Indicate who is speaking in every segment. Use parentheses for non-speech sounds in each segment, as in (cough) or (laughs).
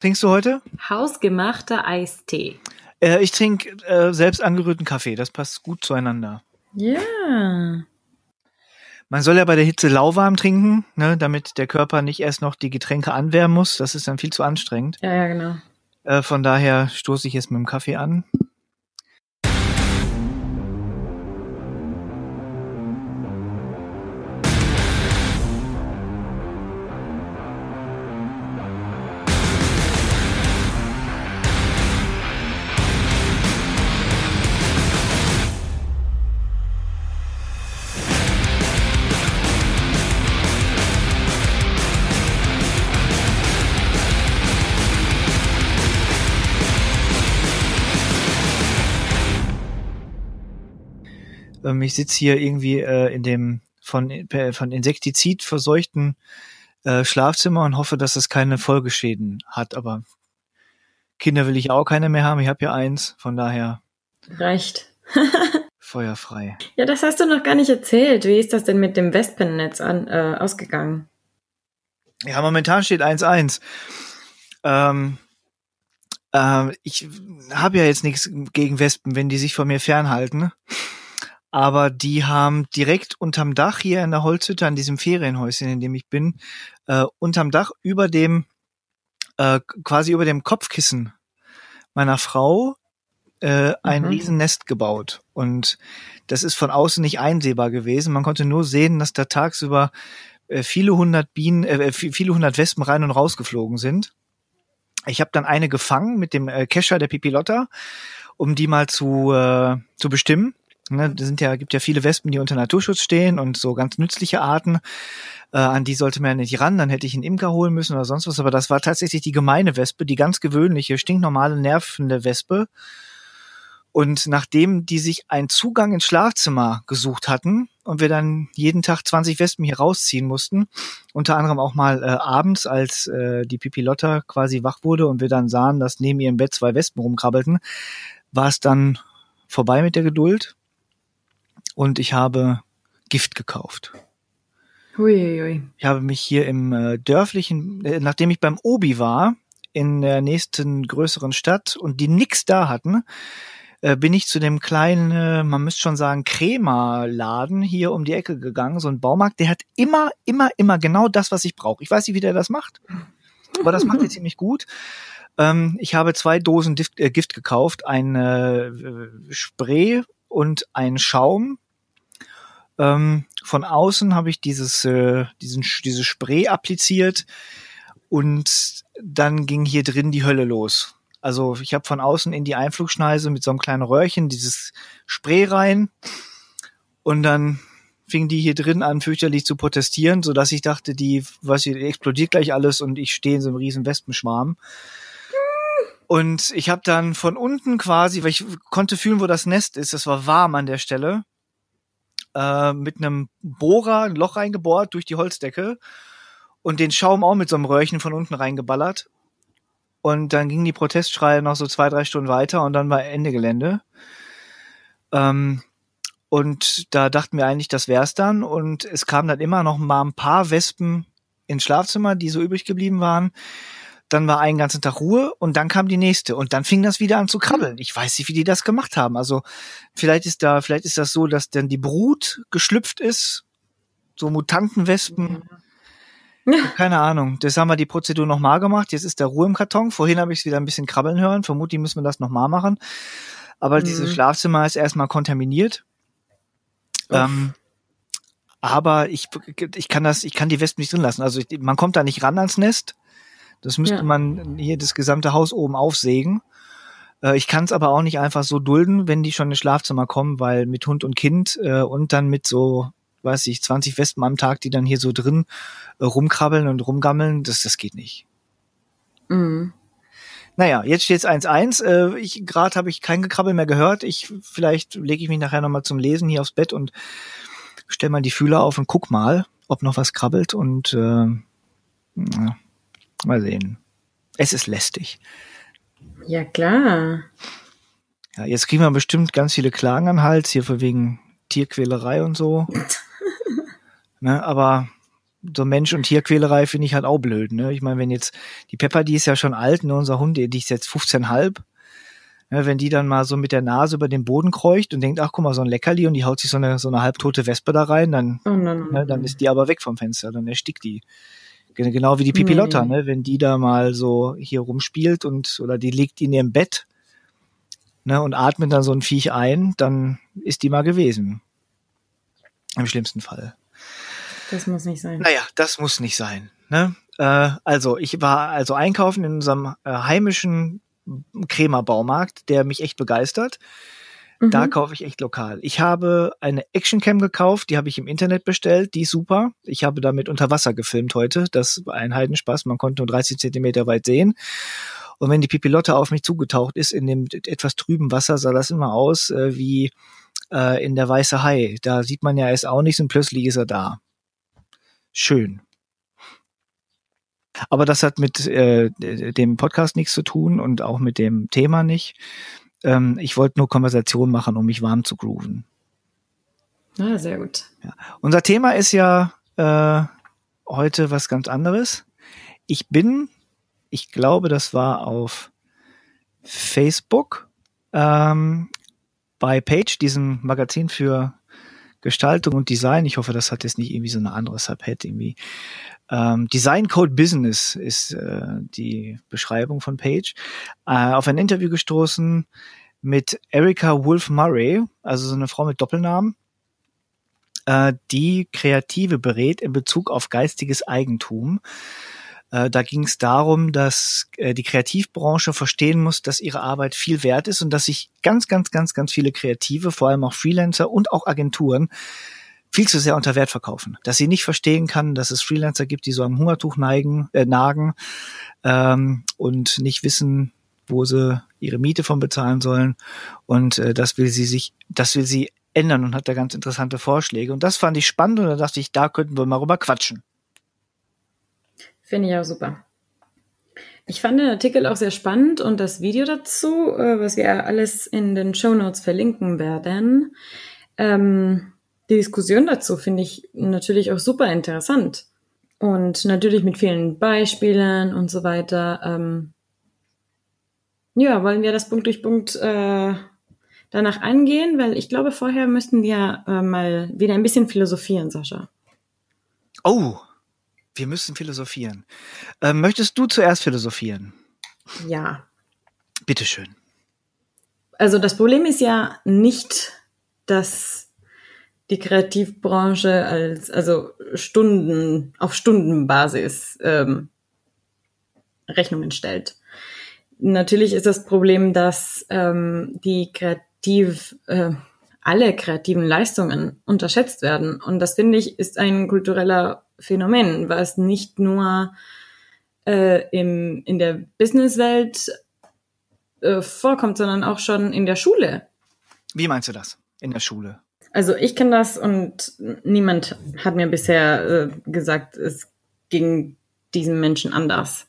Speaker 1: trinkst du heute?
Speaker 2: Hausgemachter Eistee.
Speaker 1: Äh, ich trinke äh, selbst angerührten Kaffee. Das passt gut zueinander.
Speaker 2: Ja.
Speaker 1: Man soll ja bei der Hitze lauwarm trinken, ne, damit der Körper nicht erst noch die Getränke anwärmen muss. Das ist dann viel zu anstrengend.
Speaker 2: Ja, ja, genau.
Speaker 1: Äh, von daher stoße ich jetzt mit dem Kaffee an. Ähm, ich sitze hier irgendwie äh, in dem von, äh, von Insektizid verseuchten äh, Schlafzimmer und hoffe, dass es keine Folgeschäden hat. Aber Kinder will ich auch keine mehr haben. Ich habe ja eins, von daher
Speaker 2: Reicht. (laughs)
Speaker 1: feuerfrei.
Speaker 2: Ja, das hast du noch gar nicht erzählt. Wie ist das denn mit dem Wespennetz an, äh, ausgegangen?
Speaker 1: Ja, momentan steht 1-1. Ähm, ähm, ich habe ja jetzt nichts gegen Wespen, wenn die sich von mir fernhalten. Aber die haben direkt unterm Dach hier in der Holzhütte, an diesem Ferienhäuschen, in dem ich bin, äh, unterm Dach über dem, äh, quasi über dem Kopfkissen meiner Frau äh, ein
Speaker 2: Mhm.
Speaker 1: Riesennest gebaut. Und das ist von außen nicht einsehbar gewesen. Man konnte nur sehen, dass da tagsüber äh, viele hundert Bienen, äh, vi- viele hundert Wespen rein und rausgeflogen sind. Ich habe dann eine gefangen mit dem äh, Kescher der Pipilotta, um die mal zu, äh, zu bestimmen. Ne, sind ja, gibt ja viele Wespen, die unter Naturschutz stehen und so ganz nützliche Arten. Äh, an die sollte man ja nicht ran, dann hätte ich einen Imker holen müssen oder sonst was. Aber das war tatsächlich die gemeine Wespe, die ganz gewöhnliche, stinknormale, nervende Wespe. Und nachdem die sich einen Zugang ins Schlafzimmer gesucht hatten und wir dann jeden Tag 20 Wespen hier rausziehen mussten, unter anderem auch mal äh, abends, als äh, die Pipilotta quasi wach wurde und wir dann sahen, dass neben ihrem Bett zwei Wespen rumkrabbelten, war es dann vorbei mit der Geduld und ich habe Gift gekauft.
Speaker 2: Huiuiui.
Speaker 1: Ich habe mich hier im äh, dörflichen, äh, nachdem ich beim Obi war, in der nächsten größeren Stadt und die nix da hatten, äh, bin ich zu dem kleinen, äh, man müsste schon sagen, Crema-Laden hier um die Ecke gegangen, so ein Baumarkt, der hat immer, immer, immer genau das, was ich brauche. Ich weiß nicht, wie der das macht, aber das macht er (laughs) ziemlich gut. Ähm, ich habe zwei Dosen Gift, äh, Gift gekauft, ein äh, Spray und ein Schaum. Ähm, von außen habe ich dieses, äh, diesen, dieses Spray appliziert und dann ging hier drin die Hölle los. Also ich habe von außen in die Einflugschneise mit so einem kleinen Röhrchen dieses Spray rein und dann fing die hier drin an fürchterlich zu protestieren, so dass ich dachte, die, was hier explodiert gleich alles und ich stehe in so einem riesen Wespenschwarm. Und ich habe dann von unten quasi, weil ich konnte fühlen, wo das Nest ist, das war warm an der Stelle, äh, mit einem Bohrer ein Loch reingebohrt durch die Holzdecke und den Schaum auch mit so einem Röhrchen von unten reingeballert. Und dann gingen die Protestschreie noch so zwei, drei Stunden weiter und dann war Ende Gelände. Ähm, und da dachten wir eigentlich, das wär's dann. Und es kamen dann immer noch mal ein paar Wespen ins Schlafzimmer, die so übrig geblieben waren. Dann war einen ganzen Tag Ruhe und dann kam die nächste und dann fing das wieder an zu krabbeln. Ich weiß nicht, wie die das gemacht haben. Also vielleicht ist da, vielleicht ist das so, dass dann die Brut geschlüpft ist, so Mutantenwespen. (laughs) Keine Ahnung. Das haben wir die Prozedur nochmal gemacht. Jetzt ist da Ruhe im Karton. Vorhin habe ich es wieder ein bisschen krabbeln hören. Vermutlich müssen wir das nochmal machen. Aber
Speaker 2: Mhm.
Speaker 1: dieses Schlafzimmer ist erstmal kontaminiert. Ähm, aber ich, ich kann das, ich kann die Wespen nicht drin lassen. Also man kommt da nicht ran ans Nest. Das müsste
Speaker 2: Ja.
Speaker 1: man hier das gesamte Haus oben aufsägen. Äh, ich kann es aber auch nicht einfach so dulden, wenn die schon ins Schlafzimmer kommen, weil mit Hund und Kind äh, und dann mit so, weiß ich, 20 Wespen am Tag, die dann hier so drin äh, rumkrabbeln und rumgammeln, das, das geht nicht.
Speaker 2: Mhm.
Speaker 1: Naja, jetzt steht's 1-1. Äh, ich gerade habe ich kein Gekrabbel mehr gehört. Ich vielleicht lege ich mich nachher nochmal zum Lesen hier aufs Bett und stell mal die Fühler auf und guck mal, ob noch was krabbelt und äh, na, mal sehen. Es ist lästig.
Speaker 2: Ja, klar.
Speaker 1: Ja, jetzt kriegen wir bestimmt ganz viele Klagen an Hals hier für wegen Tierquälerei und so. (laughs) ne, aber so Mensch- und Tierquälerei finde ich halt auch blöd. Ne? Ich meine, wenn jetzt die Pepper, die ist ja schon alt, ne? unser Hund, die ist jetzt 15,5. Ne? Wenn die dann mal so mit der Nase über den Boden kreucht und denkt, ach guck mal, so ein Leckerli und die haut sich so eine, so eine halbtote Wespe da rein, dann,
Speaker 2: Oh nein,
Speaker 1: ne, dann ist die aber weg vom Fenster, dann erstickt die. Gen- Genau wie die Pipilotta,
Speaker 2: Nee.
Speaker 1: ne? wenn die da mal so hier rumspielt und oder die liegt in ihrem Bett ne, und atmet dann so ein Viech ein, dann ist die mal gewesen. Im schlimmsten Fall.
Speaker 2: Das muss nicht sein.
Speaker 1: Naja, das muss nicht sein. Ne? Äh, also ich war also einkaufen in unserem äh, heimischen Krämerbaumarkt, der mich echt begeistert. Da
Speaker 2: Mhm.
Speaker 1: kaufe ich echt lokal. Ich habe eine Actioncam gekauft, die habe ich im Internet bestellt, die ist super. Ich habe damit unter Wasser gefilmt heute. Das war ein Heidenspaß. Man konnte nur 30 Zentimeter weit sehen. Und wenn die Pipilotte auf mich zugetaucht ist in dem etwas trüben Wasser, sah das immer aus äh, wie äh, in der Weiße Hai. Da sieht man ja erst auch nichts und plötzlich ist er da. Schön. Aber das hat mit äh, dem Podcast nichts zu tun und auch mit dem Thema nicht. Ähm, ich wollte nur Konversation machen, um mich warm zu grooven.
Speaker 2: Ah, sehr gut.
Speaker 1: Unser Thema ist ja äh, heute was ganz anderes. Ich bin, ich glaube, das war auf Facebook ähm, bei Page, diesem Magazin für Gestaltung und Design. Ich hoffe, das hat jetzt nicht irgendwie so eine andere Subhead irgendwie. Ähm, Design Code Business ist äh, die Beschreibung von Page. Äh, auf ein Interview gestoßen mit Erika Wolf Murray, also so eine Frau mit Doppelnamen äh, die Kreative berät in Bezug auf geistiges Eigentum. Äh, da ging es darum, dass äh, die Kreativbranche verstehen muss, dass ihre Arbeit viel wert ist und dass sich ganz, ganz, ganz, ganz viele Kreative, vor allem auch Freelancer und auch Agenturen, viel zu sehr unter Wert verkaufen. Dass sie nicht verstehen kann, dass es Freelancer gibt, die so am Hungertuch neigen, äh, nagen ähm, und nicht wissen, wo sie ihre Miete von bezahlen sollen. Und äh, das will sie sich, das will sie ändern und hat da ganz interessante Vorschläge. Und das fand ich spannend und da dachte ich, da könnten wir mal rüber quatschen.
Speaker 2: Finde ich auch super. Ich fand den Artikel auch sehr spannend und das Video dazu, äh, was wir alles in den Show Notes verlinken werden. Ähm, die Diskussion dazu finde ich natürlich auch super interessant. Und natürlich mit vielen Beispielen und so weiter. Ähm, ja, wollen wir das Punkt durch Punkt äh, danach angehen? Weil ich glaube, vorher müssten wir äh, mal wieder ein bisschen philosophieren, Sascha.
Speaker 1: Oh, wir müssen philosophieren. Ähm, möchtest du zuerst philosophieren?
Speaker 2: Ja.
Speaker 1: Bitteschön.
Speaker 2: Also das Problem ist ja nicht, dass die Kreativbranche als also Stunden auf Stundenbasis ähm, Rechnungen stellt. Natürlich ist das Problem, dass ähm, die kreativ äh, alle kreativen Leistungen unterschätzt werden und das finde ich ist ein kultureller Phänomen, was nicht nur äh, im, in der Businesswelt äh, vorkommt, sondern auch schon in der Schule.
Speaker 1: Wie meinst du das in der Schule?
Speaker 2: Also ich kenne das und niemand hat mir bisher äh, gesagt, es ging diesen Menschen anders.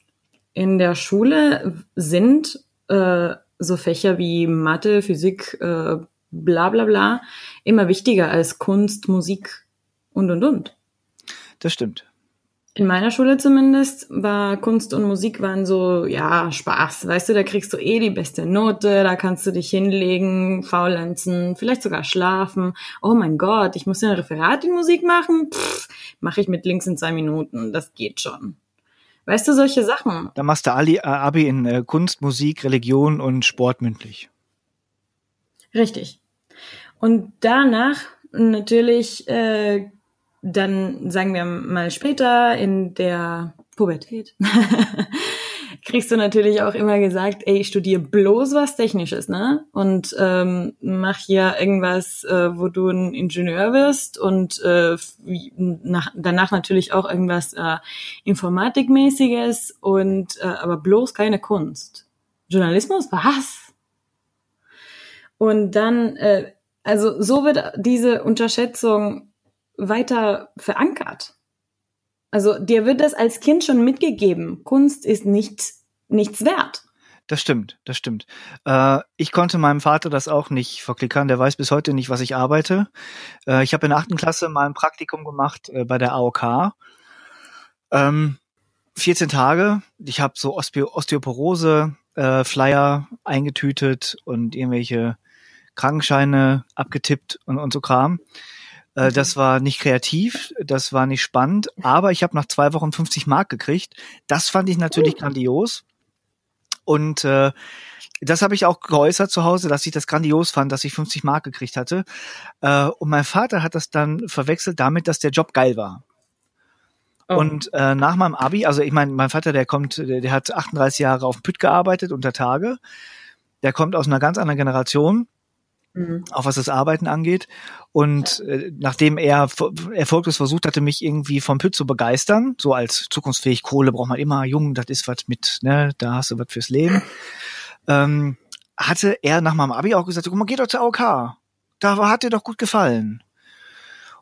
Speaker 2: In der Schule sind äh, so Fächer wie Mathe, Physik, äh, bla bla bla immer wichtiger als Kunst, Musik und und und.
Speaker 1: Das stimmt.
Speaker 2: In meiner Schule zumindest war Kunst und Musik waren so, ja, Spaß. Weißt du, da kriegst du eh die beste Note, da kannst du dich hinlegen, faulenzen, vielleicht sogar schlafen. Oh mein Gott, ich muss ja ein Referat in Musik machen? Mache ich mit links in zwei Minuten, das geht schon. Weißt du, solche Sachen.
Speaker 1: Da machst du Ali, äh, Abi in äh, Kunst, Musik, Religion und Sport mündlich.
Speaker 2: Richtig. Und danach natürlich, äh, dann sagen wir mal später in der Pubertät, (laughs) kriegst du natürlich auch immer gesagt, ey, studier bloß was Technisches, ne? Und ähm, mach hier irgendwas, äh, wo du ein Ingenieur wirst und äh, nach, danach natürlich auch irgendwas äh, Informatikmäßiges und äh, aber bloß keine Kunst. Journalismus? Was? Und dann, äh, also so wird diese Unterschätzung weiter verankert. Also dir wird das als Kind schon mitgegeben. Kunst ist nicht, nichts wert.
Speaker 1: Das stimmt, das stimmt. Äh, ich konnte meinem Vater das auch nicht verklickern. Der weiß bis heute nicht, was ich arbeite. Äh, ich habe in der achten Klasse mal ein Praktikum gemacht äh, bei der AOK Ähm, 14 Tage. Ich habe so Osteo Osteoporose äh, Flyer eingetütet und irgendwelche Krankenscheine abgetippt und, und so Kram. Äh. Das war nicht kreativ, das war nicht spannend, aber ich habe nach zwei Wochen 50 Mark gekriegt. Das fand ich natürlich uh. grandios. Und äh, das habe ich auch geäußert zu Hause, dass ich das grandios fand, dass ich 50 Mark gekriegt hatte. Äh, und mein Vater hat das dann verwechselt damit, dass der Job geil war. Oh. Und äh, nach meinem Abi, also ich meine, mein Vater, der kommt, der, der hat 38 Jahre auf dem Püt gearbeitet unter Tage. Der kommt aus einer ganz anderen Generation mhm. auch was das Arbeiten angeht. Und äh, nachdem er erfolglos versucht hatte, mich irgendwie vom Püt zu begeistern, so als zukunftsfähig Kohle braucht man immer, jung, das ist was mit, ne, da hast du was fürs Leben, (laughs) ähm, hatte er nach meinem Abi auch gesagt, guck mal, geh doch zur AOK. Da hat dir doch gut gefallen.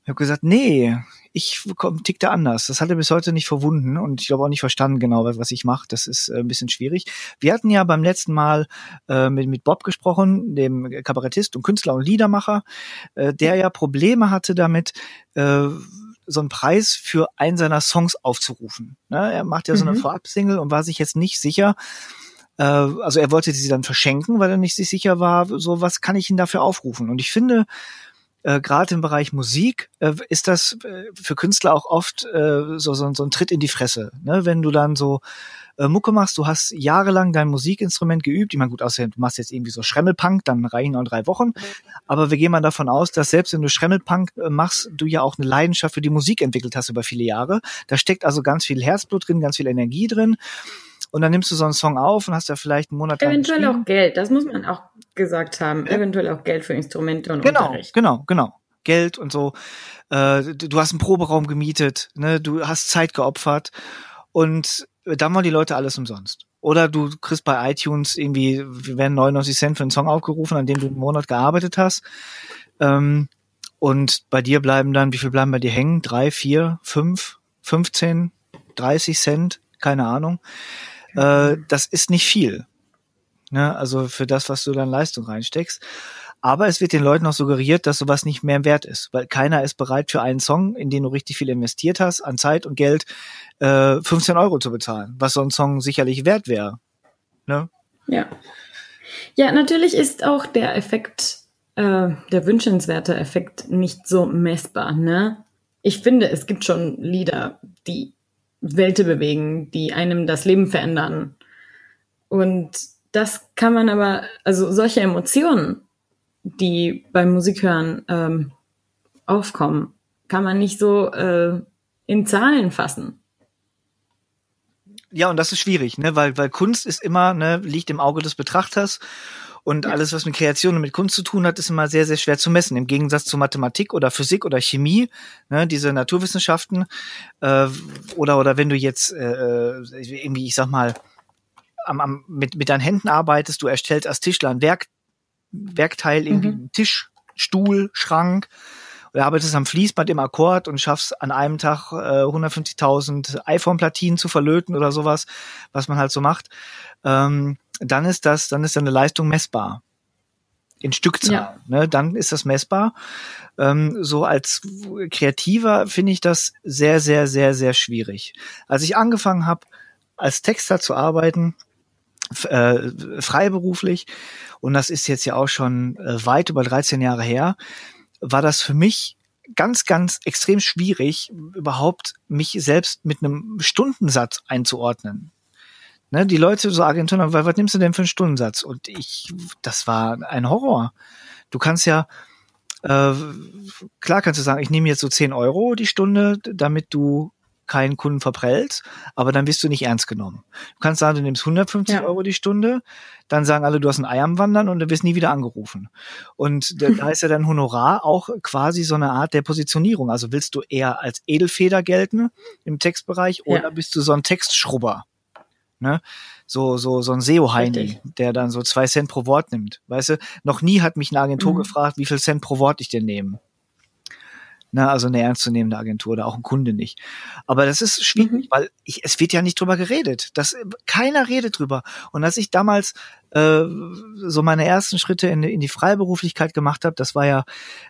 Speaker 1: Ich habe gesagt, nee, ich komm, tick da anders. Das hat er bis heute nicht verwunden und ich glaube auch nicht verstanden genau, was ich mache. Das ist äh, ein bisschen schwierig. Wir hatten ja beim letzten Mal äh, mit, mit Bob gesprochen, dem Kabarettist und Künstler und Liedermacher, äh, der ja Probleme hatte damit, äh, so einen Preis für einen seiner Songs aufzurufen. Ne? Er macht ja so eine mhm. Vorab-Single und war sich jetzt nicht sicher, äh, also er wollte sie dann verschenken, weil er nicht sich sicher war, so was kann ich ihn dafür aufrufen. Und ich finde, äh, gerade im Bereich Musik äh, ist das äh, für Künstler auch oft äh, so, so, so ein Tritt in die Fresse. Ne? Wenn du dann so äh, Mucke machst, du hast jahrelang dein Musikinstrument geübt. Ich meine, gut, außer du machst jetzt irgendwie so Schremmelpunk, dann reichen auch drei Wochen. Aber wir gehen mal davon aus, dass selbst wenn du Schremmelpunk äh, machst, du ja auch eine Leidenschaft für die Musik entwickelt hast über viele Jahre. Da steckt also ganz viel Herzblut drin, ganz viel Energie drin. Und dann nimmst du so einen Song auf und hast da vielleicht einen Monat
Speaker 2: Eventuell auch Geld, das muss man auch gesagt haben. Eventuell auch Geld für Instrumente und
Speaker 1: genau,
Speaker 2: Unterricht.
Speaker 1: Genau, genau. Geld und so. Äh, du hast einen Proberaum gemietet, ne? du hast Zeit geopfert und dann waren die Leute alles umsonst. Oder du kriegst bei iTunes irgendwie, wir werden 99 Cent für einen Song aufgerufen, an dem du einen Monat gearbeitet hast. Ähm, und bei dir bleiben dann, wie viel bleiben bei dir hängen? Drei, vier, fünf, 15, 30 Cent? Keine Ahnung. Äh, das ist nicht viel. Ne? Also für das, was du dann Leistung reinsteckst. Aber es wird den Leuten auch suggeriert, dass sowas nicht mehr wert ist, weil keiner ist bereit für einen Song, in den du richtig viel investiert hast, an Zeit und Geld, äh, 15 Euro zu bezahlen, was so ein Song sicherlich wert wäre. Ne?
Speaker 2: Ja. Ja, natürlich ist auch der Effekt, äh, der wünschenswerte Effekt nicht so messbar. Ne? Ich finde, es gibt schon Lieder, die Welte bewegen, die einem das Leben verändern. Und das kann man aber, also solche Emotionen, die beim Musikhören ähm, aufkommen, kann man nicht so äh, in Zahlen fassen.
Speaker 1: Ja, und das ist schwierig, ne, weil, weil Kunst ist immer, ne, liegt im Auge des Betrachters und ja. alles, was mit Kreation und mit Kunst zu tun hat, ist immer sehr, sehr schwer zu messen. Im Gegensatz zu Mathematik oder Physik oder Chemie, ne, diese Naturwissenschaften, äh, oder, oder wenn du jetzt äh, äh irgendwie, ich sag mal, am, am, mit, mit deinen Händen arbeitest, du erstellst als Tischler ein Werk, Werkteil, irgendwie mhm. Tisch, Stuhl, Schrank, oder arbeitest am Fließband im Akkord und schaffst an einem Tag äh, 150.000 iPhone-Platinen zu verlöten oder sowas, was man halt so macht, ähm, dann ist das, dann ist deine Leistung messbar. In Stückzahl, ja. ne? Dann ist das messbar. Ähm, so als Kreativer finde ich das sehr, sehr, sehr, sehr schwierig. Als ich angefangen habe, als Texter zu arbeiten, äh, freiberuflich, und das ist jetzt ja auch schon äh, weit über 13 Jahre her, war das für mich ganz, ganz extrem schwierig, überhaupt mich selbst mit einem Stundensatz einzuordnen. Ne, die Leute, so Agenturen, was, was nimmst du denn für einen Stundensatz? Und ich, das war ein Horror. Du kannst ja, äh, klar kannst du sagen, ich nehme jetzt so 10 Euro die Stunde, damit du keinen Kunden verprellst, aber dann wirst du nicht ernst genommen. Du kannst sagen, du nimmst 150 ja. Euro die Stunde, dann sagen alle, du hast ein Ei am Wandern und du wirst nie wieder angerufen. Und da (laughs) ist ja dein Honorar auch quasi so eine Art der Positionierung. Also willst du eher als Edelfeder gelten im Textbereich oder ja. bist du so ein Textschrubber? Ne? So, so, so ein SEO-Heini, der dann so zwei Cent pro Wort nimmt. Weißt du, noch nie hat mich eine Agentur mhm. gefragt, wie viel Cent pro Wort ich denn nehme. Ne, also eine ernstzunehmende Agentur oder auch ein Kunde nicht. Aber das ist schwierig, mhm. weil ich, es wird ja nicht drüber geredet. Das, keiner redet drüber. Und als ich damals äh, so meine ersten Schritte in, in die Freiberuflichkeit gemacht habe, das war ja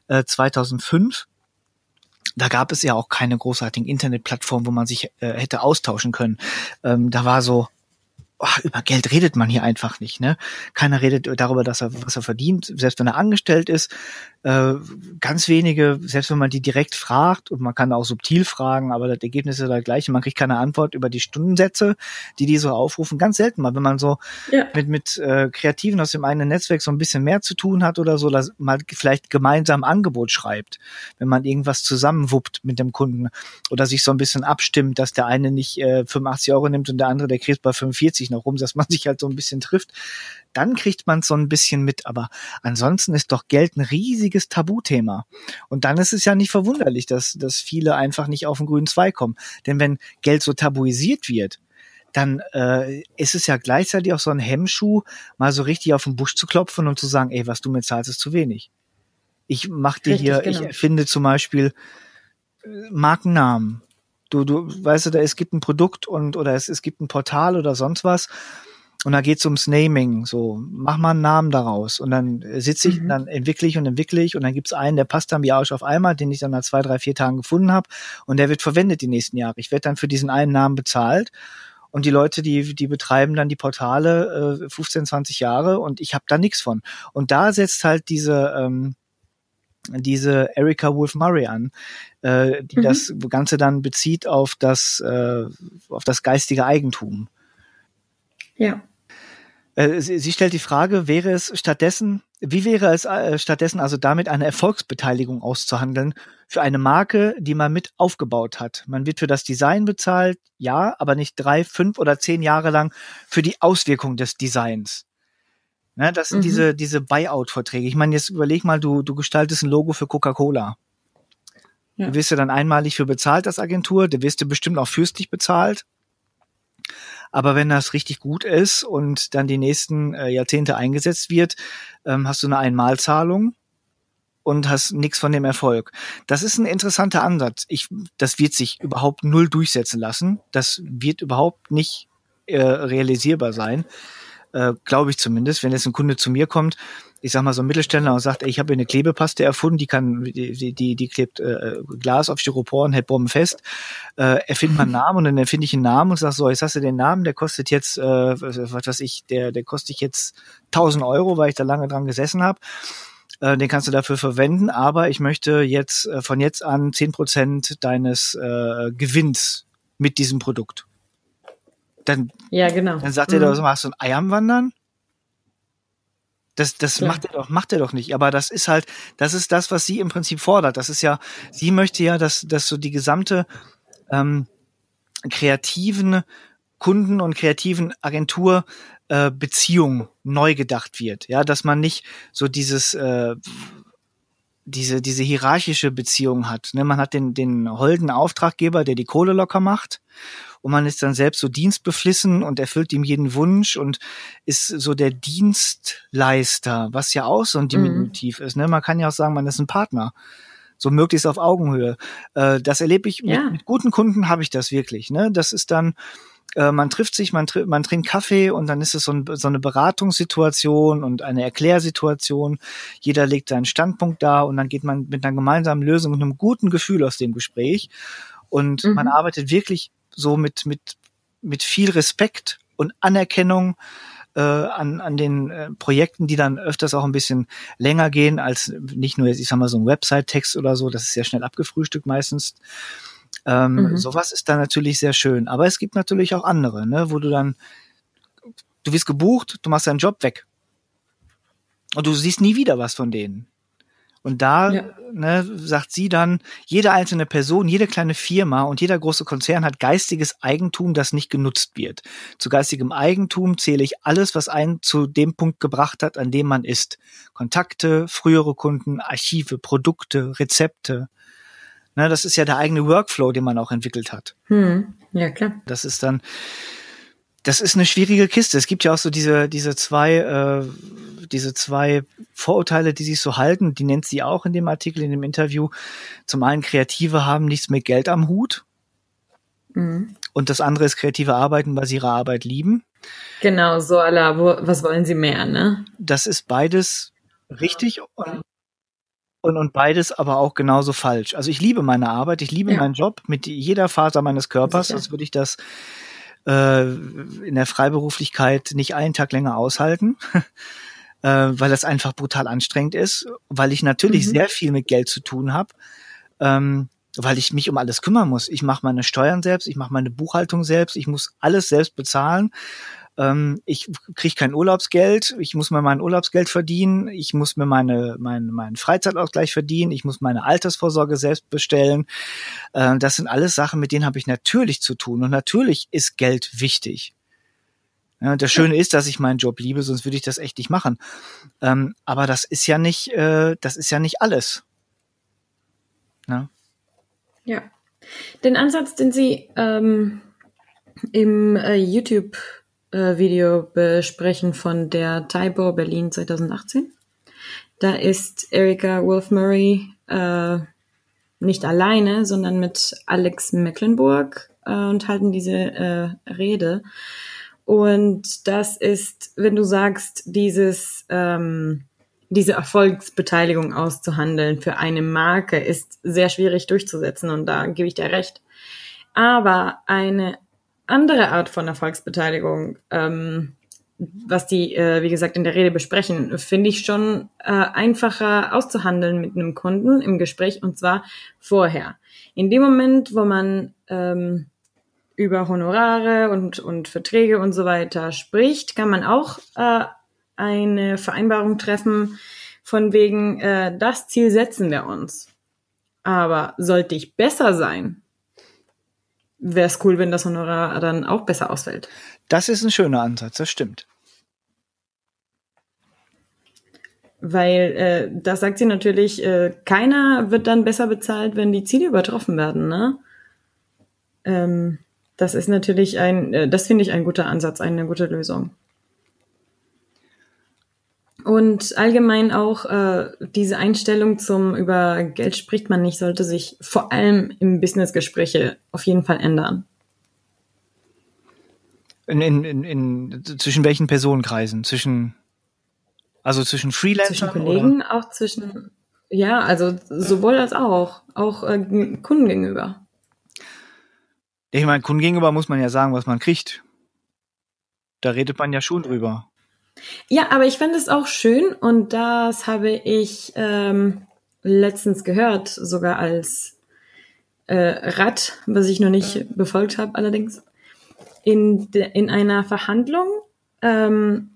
Speaker 1: äh, 2005, da gab es ja auch keine großartigen Internetplattformen, wo man sich äh, hätte austauschen können. Ähm, da war so, oh, über Geld redet man hier einfach nicht. Ne? Keiner redet darüber, dass er was er verdient, selbst wenn er angestellt ist. Äh, ganz wenige, selbst wenn man die direkt fragt und man kann auch subtil fragen, aber das Ergebnis ist das gleiche. Man kriegt keine Antwort über die Stundensätze, die die so aufrufen. Ganz selten mal, wenn man so ja. mit mit äh, Kreativen aus dem eigenen Netzwerk so ein bisschen mehr zu tun hat oder so, dass man vielleicht gemeinsam Angebot schreibt, wenn man irgendwas zusammenwuppt mit dem Kunden oder sich so ein bisschen abstimmt, dass der eine nicht äh, 85 Euro nimmt und der andere der kriegt bei 45 noch rum, dass man (laughs) sich halt so ein bisschen trifft dann kriegt man so ein bisschen mit. Aber ansonsten ist doch Geld ein riesiges Tabuthema. Und dann ist es ja nicht verwunderlich, dass, dass viele einfach nicht auf den grünen Zweig kommen. Denn wenn Geld so tabuisiert wird, dann äh, ist es ja gleichzeitig auch so ein Hemmschuh, mal so richtig auf den Busch zu klopfen und zu sagen, ey, was du mir zahlst, ist zu wenig. Ich mach dir richtig, hier, genau. ich erfinde zum Beispiel äh, Markennamen. Du, du, weißt du, da, es gibt ein Produkt und oder es, es gibt ein Portal oder sonst was und da geht's ums Naming, so, mach mal einen Namen daraus. Und dann sitze ich, mhm. dann entwickle ich und entwickle ich und dann gibt's einen, der passt dann wie Arsch auf einmal, den ich dann nach zwei, drei, vier Tagen gefunden habe und der wird verwendet die nächsten Jahre. Ich werde dann für diesen einen Namen bezahlt und die Leute, die, die betreiben dann die Portale äh, 15, 20 Jahre und ich habe da nichts von. Und da setzt halt diese, ähm, diese Erika Wolf Murray an, äh, die mhm. das Ganze dann bezieht auf das, äh, auf das geistige Eigentum.
Speaker 2: Ja.
Speaker 1: Äh, sie, sie stellt die Frage, wäre es stattdessen, wie wäre es äh, stattdessen also damit eine Erfolgsbeteiligung auszuhandeln für eine Marke, die man mit aufgebaut hat? Man wird für das Design bezahlt, ja, aber nicht drei, fünf oder zehn Jahre lang für die Auswirkung des Designs. Ne, das sind mhm. diese, diese Buyout-Verträge. Ich meine, jetzt überleg mal, du, du gestaltest ein Logo für Coca-Cola. Ja. Du wirst ja dann einmalig für bezahlt als Agentur, du wirst du bestimmt auch fürstlich bezahlt. Aber wenn das richtig gut ist und dann die nächsten äh, Jahrzehnte eingesetzt wird, ähm, hast du eine Einmalzahlung und hast nichts von dem Erfolg. Das ist ein interessanter Ansatz. Ich, das wird sich überhaupt null durchsetzen lassen. Das wird überhaupt nicht äh, realisierbar sein äh, glaube ich zumindest, wenn jetzt ein Kunde zu mir kommt, ich sag mal so ein Mittelständler und sagt, ey, ich habe eine Klebepaste erfunden, die kann, die, die, die klebt äh, Glas auf Styropor und hält Bomben fest. Äh, erfindet man einen Namen und dann erfinde ich einen Namen und sag so, jetzt hast du den Namen, der kostet jetzt, äh, was weiß ich, der, der kostet jetzt 1000 Euro, weil ich da lange dran gesessen habe. Äh, den kannst du dafür verwenden, aber ich möchte jetzt äh, von jetzt an zehn Prozent deines äh, Gewinns mit diesem Produkt dann,
Speaker 2: ja, genau.
Speaker 1: dann sagt mhm. er doch, hast du ein Ei am Wandern? Das, das macht er doch, macht er doch nicht. Aber das ist halt, das ist das, was sie im Prinzip fordert. Das ist ja, sie möchte ja, dass, dass so die gesamte ähm, kreativen Kunden und kreativen Agentur äh, Beziehung neu gedacht wird. Ja, dass man nicht so dieses äh, diese diese hierarchische Beziehung hat. Ne? Man hat den den holden Auftraggeber, der die Kohle locker macht und man ist dann selbst so dienstbeflissen und erfüllt ihm jeden Wunsch und ist so der Dienstleister, was ja auch so ein mhm. Diminutiv mhm. ist. Ne? Man kann ja auch sagen, man ist ein Partner. So möglichst auf Augenhöhe. Äh, das erlebe ich ja. mit, mit, guten Kunden habe ich das wirklich. Ne? Das ist dann, äh, man trifft sich, man, tr man trinkt Kaffee und dann ist es so, ein, so eine Beratungssituation und eine Erklärsituation. Jeder legt seinen Standpunkt da und dann geht man mit einer gemeinsamen Lösung und einem guten Gefühl aus dem Gespräch. Und mhm. man arbeitet wirklich so mit, mit, mit viel Respekt und Anerkennung äh, an, an den äh, Projekten, die dann öfters auch ein bisschen länger gehen als nicht nur jetzt, ich sag mal, so ein Website-Text oder so, das ist sehr schnell abgefrühstückt meistens. Ähm, mhm. Sowas ist dann natürlich sehr schön. Aber es gibt natürlich auch andere, ne, wo du dann, du wirst gebucht, du machst deinen Job weg. Und du siehst nie wieder was von denen. Und da ja. ne, sagt sie dann, jede einzelne Person, jede kleine Firma und jeder große Konzern hat geistiges Eigentum, das nicht genutzt wird. Zu geistigem Eigentum zähle ich alles, was einen zu dem Punkt gebracht hat, an dem man ist. Kontakte, frühere Kunden, Archive, Produkte, Rezepte. Ne, das ist ja der eigene Workflow, den man auch entwickelt hat.
Speaker 2: Hm. Ja, klar.
Speaker 1: Das ist dann, das ist eine schwierige Kiste. Es gibt ja auch so diese, diese zwei, äh, diese zwei Vorurteile, die sich so halten, die nennt sie auch in dem Artikel, in dem Interview. Zum einen, Kreative haben nichts mit Geld am Hut. Mhm. Und das andere ist kreative Arbeiten, weil sie ihre Arbeit lieben.
Speaker 2: Genau, so aller, wo, was wollen sie mehr, ne?
Speaker 1: Das ist beides richtig und und, und beides aber auch genauso falsch. Also ich liebe meine Arbeit, ich liebe ja. meinen Job mit jeder Faser meines Körpers, Sicher. sonst würde ich das äh, in der Freiberuflichkeit nicht einen Tag länger aushalten. (laughs) äh, weil das einfach brutal anstrengend ist, weil ich natürlich mhm. sehr viel mit Geld zu tun habe, ähm, weil ich mich um alles kümmern muss. Ich mache meine Steuern selbst, ich mache meine Buchhaltung selbst, ich muss alles selbst bezahlen. Ähm, ich kriege kein Urlaubsgeld, ich muss mir mein Urlaubsgeld verdienen, ich muss mir meine, mein, meinen Freizeitausgleich verdienen, ich muss meine Altersvorsorge selbst bestellen. Äh, das sind alles Sachen, mit denen habe ich natürlich zu tun. Und natürlich ist Geld wichtig. Ja, das Schöne ist, dass ich meinen Job liebe, sonst würde ich das echt nicht machen. Ähm, aber das ist ja nicht, äh, das ist ja nicht alles.
Speaker 2: Ja. ja. Den Ansatz, den Sie ähm, im äh, YouTube-Video äh, besprechen von der Taibo Berlin 2018, da ist Erika Wolf Murray äh, nicht alleine, sondern mit Alex Mecklenburg äh, und halten diese äh, Rede. Und das ist, wenn du sagst, dieses, ähm, diese Erfolgsbeteiligung auszuhandeln für eine Marke ist sehr schwierig durchzusetzen und da gebe ich dir recht. Aber eine andere Art von Erfolgsbeteiligung, ähm, was die, äh, wie gesagt, in der Rede besprechen, finde ich schon äh, einfacher auszuhandeln mit einem Kunden im Gespräch und zwar vorher. In dem Moment, wo man ähm, über Honorare und, und Verträge und so weiter spricht, kann man auch äh, eine Vereinbarung treffen von wegen, äh, das Ziel setzen wir uns. Aber sollte ich besser sein, wäre es cool, wenn das Honorar dann auch besser ausfällt.
Speaker 1: Das ist ein schöner Ansatz, das stimmt.
Speaker 2: Weil äh, das sagt sie natürlich, äh, keiner wird dann besser bezahlt, wenn die Ziele übertroffen werden, ne? Ähm, das ist natürlich ein, äh, das finde ich ein guter Ansatz, eine gute Lösung. Und allgemein auch äh, diese Einstellung zum über Geld spricht man nicht, sollte sich vor allem im Businessgespräche auf jeden Fall ändern.
Speaker 1: In, in, in, in, zwischen welchen Personenkreisen? Zwischen also zwischen Freelancern?
Speaker 2: Zwischen Kollegen, oder? auch zwischen ja, also sowohl als auch, auch äh, Kunden gegenüber.
Speaker 1: Ich meine, Kunden gegenüber muss man ja sagen, was man kriegt. Da redet man ja schon drüber.
Speaker 2: Ja, aber ich fand es auch schön und das habe ich ähm, letztens gehört, sogar als äh, Rat, was ich noch nicht befolgt habe allerdings, in, de, in einer Verhandlung ähm,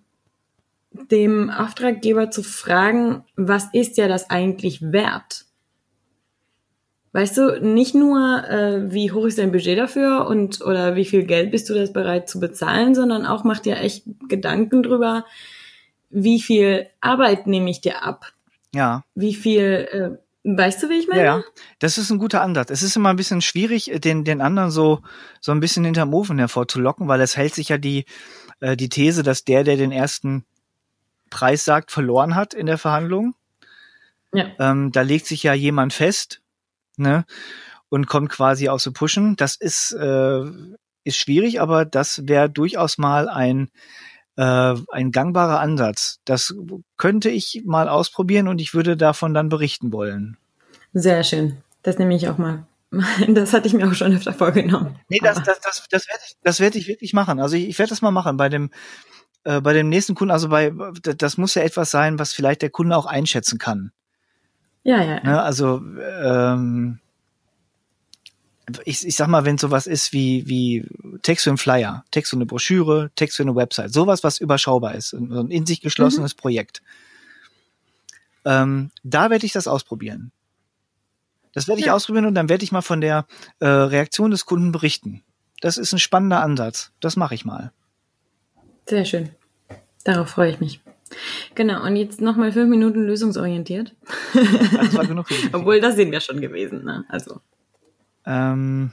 Speaker 2: dem Auftraggeber zu fragen, was ist ja das eigentlich wert? Weißt du, nicht nur, äh, wie hoch ist dein Budget dafür und oder wie viel Geld bist du das bereit zu bezahlen, sondern auch mach dir echt Gedanken drüber, wie viel Arbeit nehme ich dir ab?
Speaker 1: Ja.
Speaker 2: Wie viel, äh, weißt du, wie ich meine?
Speaker 1: Ja, ja, das ist ein guter Ansatz. Es ist immer ein bisschen schwierig, den, den anderen so, so ein bisschen hinterm Ofen hervorzulocken, weil es hält sich ja die, äh, die These, dass der, der den ersten Preis sagt, verloren hat in der Verhandlung. Ja. Ähm, da legt sich ja jemand fest, ne? Und kommt quasi aus dem Pushen. Das ist, äh, ist schwierig, aber das wäre durchaus mal ein, äh, ein gangbarer Ansatz. Das könnte ich mal ausprobieren und ich würde davon dann berichten wollen.
Speaker 2: Sehr schön. Das nehme ich auch mal. (laughs) Das hatte ich mir auch schon öfter vorgenommen.
Speaker 1: Nee, das, das, das, das werde ich, das ich wirklich machen. Also ich, ich werde das mal machen bei dem, äh, bei dem nächsten Kunden. Also bei, das muss ja etwas sein, was vielleicht der Kunde auch einschätzen kann.
Speaker 2: Ja, ja.
Speaker 1: Ne, also ähm, ich, ich sag mal, wenn sowas ist wie, wie Text für einen Flyer, Text für eine Broschüre, Text für eine Website, sowas, was überschaubar ist, ein in sich geschlossenes mhm. Projekt. Ähm, da werde ich das ausprobieren. Das werde ich ja. ausprobieren und dann werde ich mal von der äh, Reaktion des Kunden berichten. Das ist ein spannender Ansatz. Das mache ich mal.
Speaker 2: Sehr schön. Darauf freue ich mich. Genau, und jetzt nochmal fünf Minuten lösungsorientiert. Das war genug. (laughs) Obwohl, das sind wir schon gewesen, ne? Also.
Speaker 1: Ähm,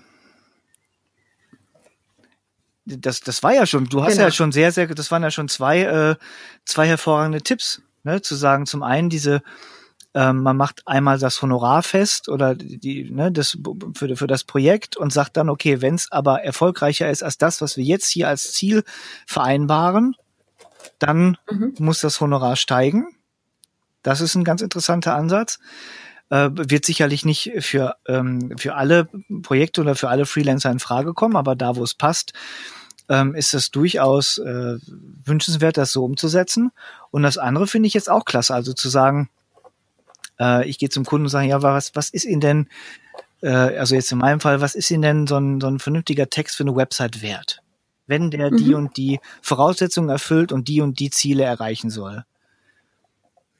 Speaker 1: das, das war ja schon, du hast genau. ja schon sehr, sehr, das waren ja schon zwei, äh, zwei hervorragende Tipps, ne? Zu sagen, zum einen diese, ähm, man macht einmal das Honorar fest oder die, ne, das für, für das Projekt und sagt dann, okay, wenn es aber erfolgreicher ist als das, was wir jetzt hier als Ziel vereinbaren, dann mhm. muss das Honorar steigen. Das ist ein ganz interessanter Ansatz. Äh, wird sicherlich nicht für, ähm, für alle Projekte oder für alle Freelancer in Frage kommen, aber da, wo es passt, ähm, ist es durchaus äh, wünschenswert, das so umzusetzen. Und das andere finde ich jetzt auch klasse, also zu sagen, äh, ich gehe zum Kunden und sage, ja, was, was ist Ihnen denn, äh, also jetzt in meinem Fall, was ist Ihnen denn so ein, so ein vernünftiger Text für eine Website wert? Wenn der mhm. die und die Voraussetzungen erfüllt und die und die Ziele erreichen soll.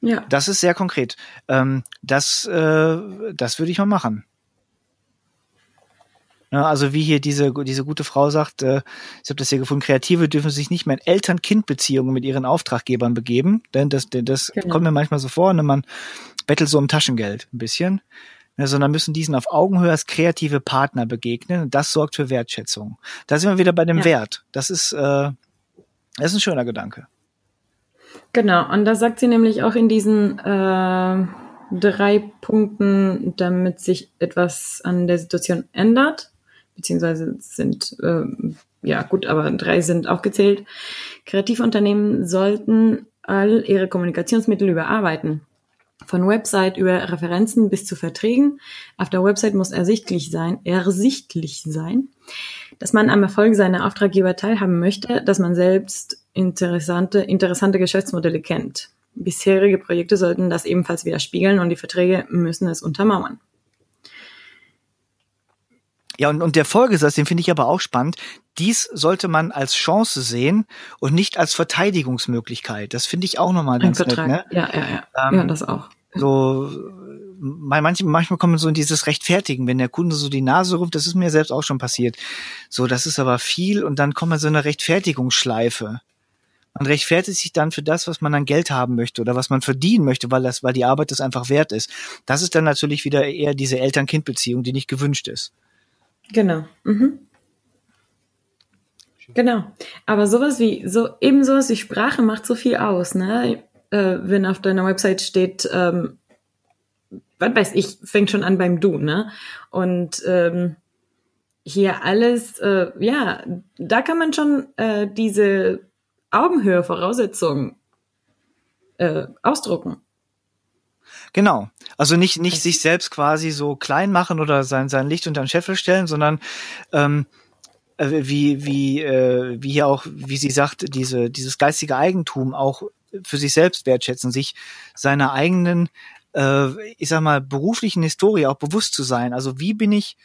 Speaker 1: Ja. Das ist sehr konkret. Ähm, das, äh, das würde ich mal machen. Ja, also wie hier diese, diese gute Frau sagt, äh, ich habe das hier gefunden, Kreative dürfen sich nicht mehr in Eltern-Kind-Beziehungen mit ihren Auftraggebern begeben, denn das, das genau. kommt mir manchmal so vor, ne, man bettelt so um Taschengeld ein bisschen, ne, sondern müssen diesen auf Augenhöhe als kreative Partner begegnen und das sorgt für Wertschätzung. Da sind wir wieder bei dem ja. Wert. Das ist, äh, das ist ein schöner Gedanke.
Speaker 2: Genau, und da sagt sie nämlich auch in diesen äh, drei Punkten, damit sich etwas an der Situation ändert, beziehungsweise sind, äh, ja gut, aber drei sind auch gezählt. Kreativunternehmen sollten all ihre Kommunikationsmittel überarbeiten. Von Website über Referenzen bis zu Verträgen. Auf der Website muss ersichtlich sein, ersichtlich sein, dass man am Erfolg seiner Auftraggeber teilhaben möchte, dass man selbst interessante, interessante Geschäftsmodelle kennt. Bisherige Projekte sollten das ebenfalls widerspiegeln und die Verträge müssen es untermauern.
Speaker 1: Ja, und, und der Folgesatz, den finde ich aber auch spannend. Dies sollte man als Chance sehen und nicht als Verteidigungsmöglichkeit. Das finde ich auch nochmal ganz nett. Ne?
Speaker 2: Ja, ja, ja. Ähm, ja, das auch.
Speaker 1: So, manchmal, manchmal kommen so in dieses Rechtfertigen, wenn der Kunde so die Nase ruft, das ist mir selbst auch schon passiert. So, das ist aber viel und dann kommt man so eine Rechtfertigungsschleife. Man rechtfertigt sich dann für das, was man an Geld haben möchte oder was man verdienen möchte, weil das, weil die Arbeit das einfach wert ist. Das ist dann natürlich wieder eher diese Eltern-Kind-Beziehung, die nicht gewünscht ist.
Speaker 2: Genau. Mhm. Genau. Aber sowas wie, so, eben sowas wie Sprache macht so viel aus, ne? Äh, wenn auf deiner Website steht, ähm, was weiß ich, fängt schon an beim Du, ne? Und ähm, hier alles, äh, ja, da kann man schon äh, diese Augenhöhe-Voraussetzungen äh, ausdrucken.
Speaker 1: Genau. Also nicht, nicht sich selbst quasi so klein machen oder sein, sein Licht unter den Scheffel stellen, sondern ähm, äh, wie, wie, äh, wie hier auch, wie sie sagt, diese, dieses geistige Eigentum auch für sich selbst wertschätzen, sich seiner eigenen, äh, ich sag mal, beruflichen Historie auch bewusst zu sein. Also wie bin ich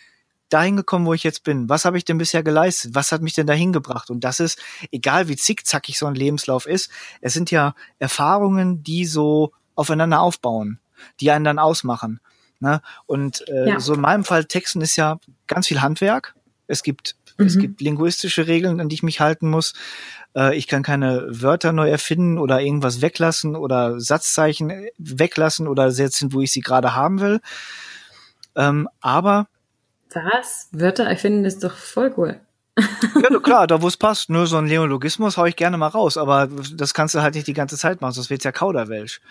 Speaker 1: dahin gekommen, wo ich jetzt bin? Was habe ich denn bisher geleistet? Was hat mich denn dahin gebracht? Und das ist, egal wie zickzackig so ein Lebenslauf ist, es sind ja Erfahrungen, die so aufeinander aufbauen die einen dann ausmachen. Ne? Und äh, ja. so in meinem Fall Texten ist ja ganz viel Handwerk. Es gibt mhm. es gibt linguistische Regeln, an die ich mich halten muss. Äh, ich kann keine Wörter neu erfinden oder irgendwas weglassen oder Satzzeichen weglassen oder setzen, wo ich sie gerade haben will. Ähm, aber
Speaker 2: was? Wörter erfinden ist doch voll cool. (laughs)
Speaker 1: ja, klar, da wo es passt. Nur so ein Neologismus hau ich gerne mal raus, aber das kannst du halt nicht die ganze Zeit machen, sonst wird's ja Kauderwelsch.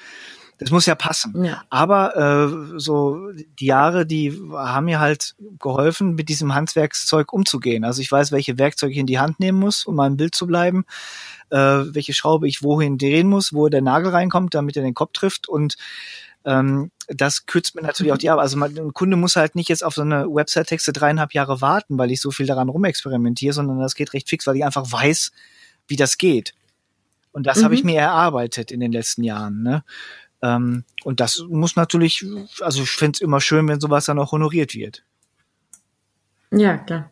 Speaker 1: Das muss ja passen. Ja. Aber äh, so die Jahre, die haben mir halt geholfen, mit diesem Handwerkszeug umzugehen. Also ich weiß, welche Werkzeuge ich in die Hand nehmen muss, um meinem Bild zu bleiben, äh, welche Schraube ich wohin drehen muss, wo der Nagel reinkommt, damit er den Kopf trifft und ähm, das kürzt mir natürlich auch die Arbeit. Also man, ein Kunde muss halt nicht jetzt auf so eine Website-Texte dreieinhalb Jahre warten, weil ich so viel daran rumexperimentiere, sondern das geht recht fix, weil ich einfach weiß, wie das geht. Und das mhm. habe ich mir erarbeitet in den letzten Jahren. Ne? Ähm, und das muss natürlich, also ich finde es immer schön, wenn sowas dann auch honoriert wird.
Speaker 2: Ja, klar.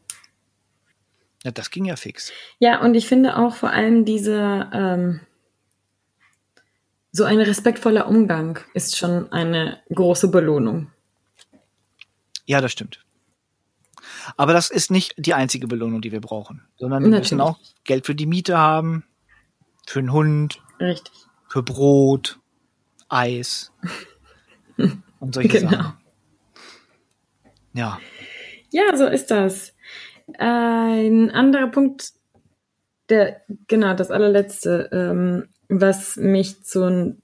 Speaker 1: Ja, das ging ja fix.
Speaker 2: Ja, und ich finde auch vor allem diese, ähm, so ein respektvoller Umgang ist schon eine große Belohnung.
Speaker 1: Ja, das stimmt. Aber das ist nicht die einzige Belohnung, die wir brauchen, sondern wir Natürlich. müssen auch Geld für die Miete haben, für einen Hund,
Speaker 2: Richtig.
Speaker 1: für Brot, Eis (laughs) und solche genau. Sachen. Ja.
Speaker 2: Ja, so ist das. Ein anderer Punkt, der, genau, das allerletzte, ähm, was mich zu,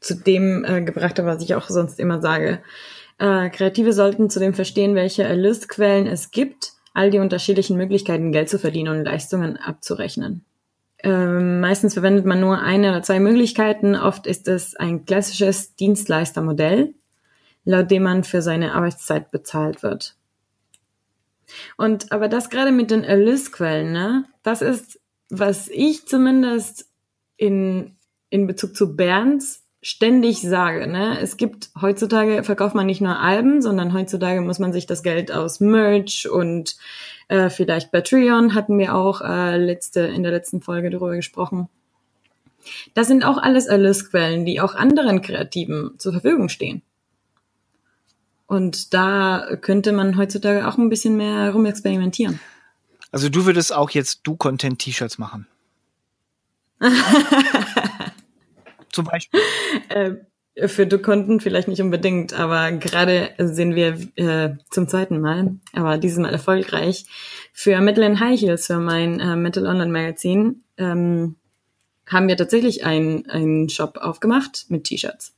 Speaker 2: zu dem äh, gebracht hat, was ich auch sonst immer sage. Äh, Kreative sollten zudem verstehen, welche Erlösquellen es gibt, all die unterschiedlichen Möglichkeiten, Geld zu verdienen und Leistungen abzurechnen. Ähm, meistens verwendet man nur eine oder zwei Möglichkeiten. Oft ist es ein klassisches Dienstleistermodell, laut dem man für seine Arbeitszeit bezahlt wird. Und aber das gerade mit den Erlösquellen, ne, das ist, was ich zumindest in, in Bezug zu Bands ständig sage, ne? Es gibt heutzutage verkauft man nicht nur Alben, sondern heutzutage muss man sich das Geld aus Merch und äh, vielleicht Patreon hatten wir auch äh, letzte in der letzten Folge darüber gesprochen. Das sind auch alles Erlösquellen, die auch anderen Kreativen zur Verfügung stehen. Und da könnte man heutzutage auch ein bisschen mehr rumexperimentieren.
Speaker 1: Also du würdest auch jetzt Du-Content-T-Shirts machen. (laughs) Zum Beispiel.
Speaker 2: Äh, für Du Konten vielleicht nicht unbedingt, aber gerade sind wir äh, zum zweiten Mal, aber dieses Mal erfolgreich, für Metal and High Heels, für mein äh, Metal Online Magazin, ähm, haben wir tatsächlich einen Shop aufgemacht mit T-Shirts.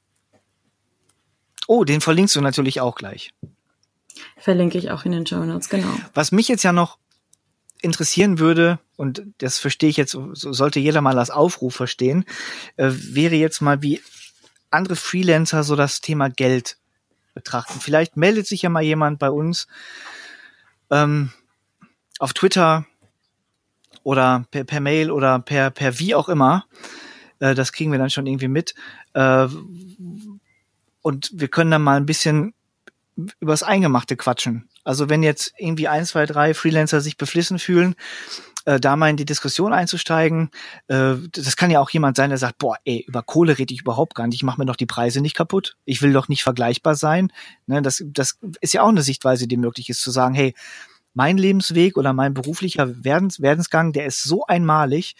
Speaker 1: Oh, den verlinkst du natürlich auch gleich.
Speaker 2: Verlinke ich auch in den Show Notes, genau.
Speaker 1: Was mich jetzt ja noch interessieren würde, und das verstehe ich jetzt, so sollte jeder mal als Aufruf verstehen, äh, wäre jetzt mal, wie andere Freelancer so das Thema Geld betrachten. Vielleicht meldet sich ja mal jemand bei uns ähm, auf Twitter oder per, per Mail oder per, per wie auch immer. Äh, das kriegen wir dann schon irgendwie mit. Äh, und wir können dann mal ein bisschen übers Eingemachte quatschen. Also wenn jetzt irgendwie ein, zwei, drei Freelancer sich beflissen fühlen, äh, da mal in die Diskussion einzusteigen, äh, das kann ja auch jemand sein, der sagt, boah, ey, über Kohle rede ich überhaupt gar nicht, ich mache mir doch die Preise nicht kaputt, ich will doch nicht vergleichbar sein. Ne, das, das ist ja auch eine Sichtweise, die möglich ist, zu sagen, hey, mein Lebensweg oder mein beruflicher Werdens Werdensgang, der ist so einmalig,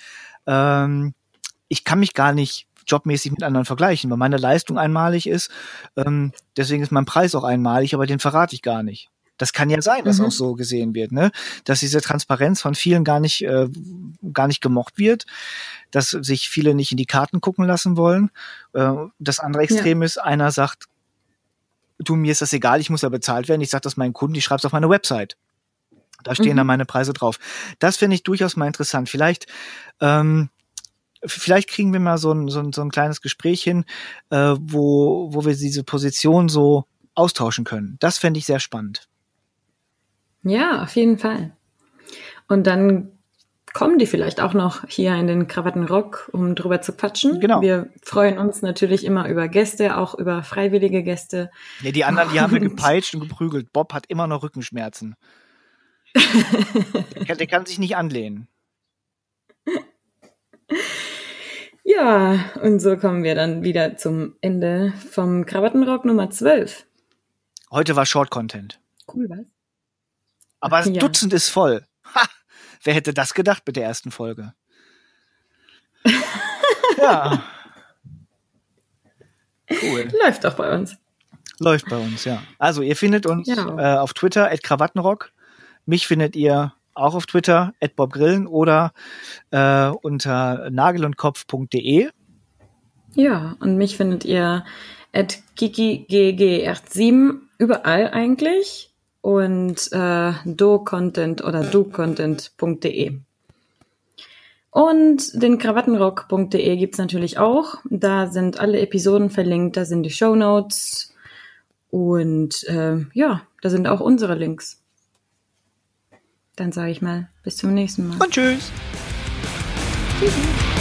Speaker 1: ähm, ich kann mich gar nicht jobmäßig mit anderen vergleichen, weil meine Leistung einmalig ist. Ähm, deswegen ist mein Preis auch einmalig, aber den verrate ich gar nicht. Das kann ja sein, dass mhm. auch so gesehen wird, ne? Dass diese Transparenz von vielen gar nicht, äh, gar nicht gemocht wird, dass sich viele nicht in die Karten gucken lassen wollen. Äh, das andere Extrem ja. ist, einer sagt, du, mir ist das egal, ich muss ja bezahlt werden. Ich sage das meinen Kunden, ich schreibe es auf meine Website. Da stehen mhm. dann meine Preise drauf. Das finde ich durchaus mal interessant. Vielleicht, ähm, vielleicht kriegen wir mal so ein, so ein, so ein kleines Gespräch hin, äh, wo, wo wir diese Position so austauschen können. Das fände ich sehr spannend.
Speaker 2: Ja, auf jeden Fall. Und dann kommen die vielleicht auch noch hier in den Krawattenrock, um drüber zu quatschen. Genau. Wir freuen uns natürlich immer über Gäste, auch über freiwillige Gäste.
Speaker 1: Ja, die anderen, die haben wir (laughs) gepeitscht und geprügelt. Bob hat immer noch Rückenschmerzen. der, (laughs) kann, der kann sich nicht anlehnen.
Speaker 2: Ja, und so kommen wir dann wieder zum Ende vom Krawattenrock Nummer 12.
Speaker 1: Heute war Short Content.
Speaker 2: Cool, was?
Speaker 1: Aber das ja. Dutzend ist voll. Ha! Wer hätte das gedacht mit der ersten Folge? ja.
Speaker 2: Cool. Läuft doch bei uns.
Speaker 1: Läuft bei uns, ja. Also ihr findet uns ja. äh, auf Twitter at Krawattenrock. Mich findet ihr auch auf Twitter at bobgrillen oder äh, unter nagelundkopf.de.
Speaker 2: Ja, und mich findet ihr at kikigg87 überall eigentlich und äh, docontent oder docontent.de. Und den krawattenrock.de gibt's natürlich auch. Da sind alle Episoden verlinkt, da sind die Show Notes und äh, ja, da sind auch unsere Links. Dann sage ich mal, bis zum nächsten Mal.
Speaker 1: Und tschüss. Tschüss.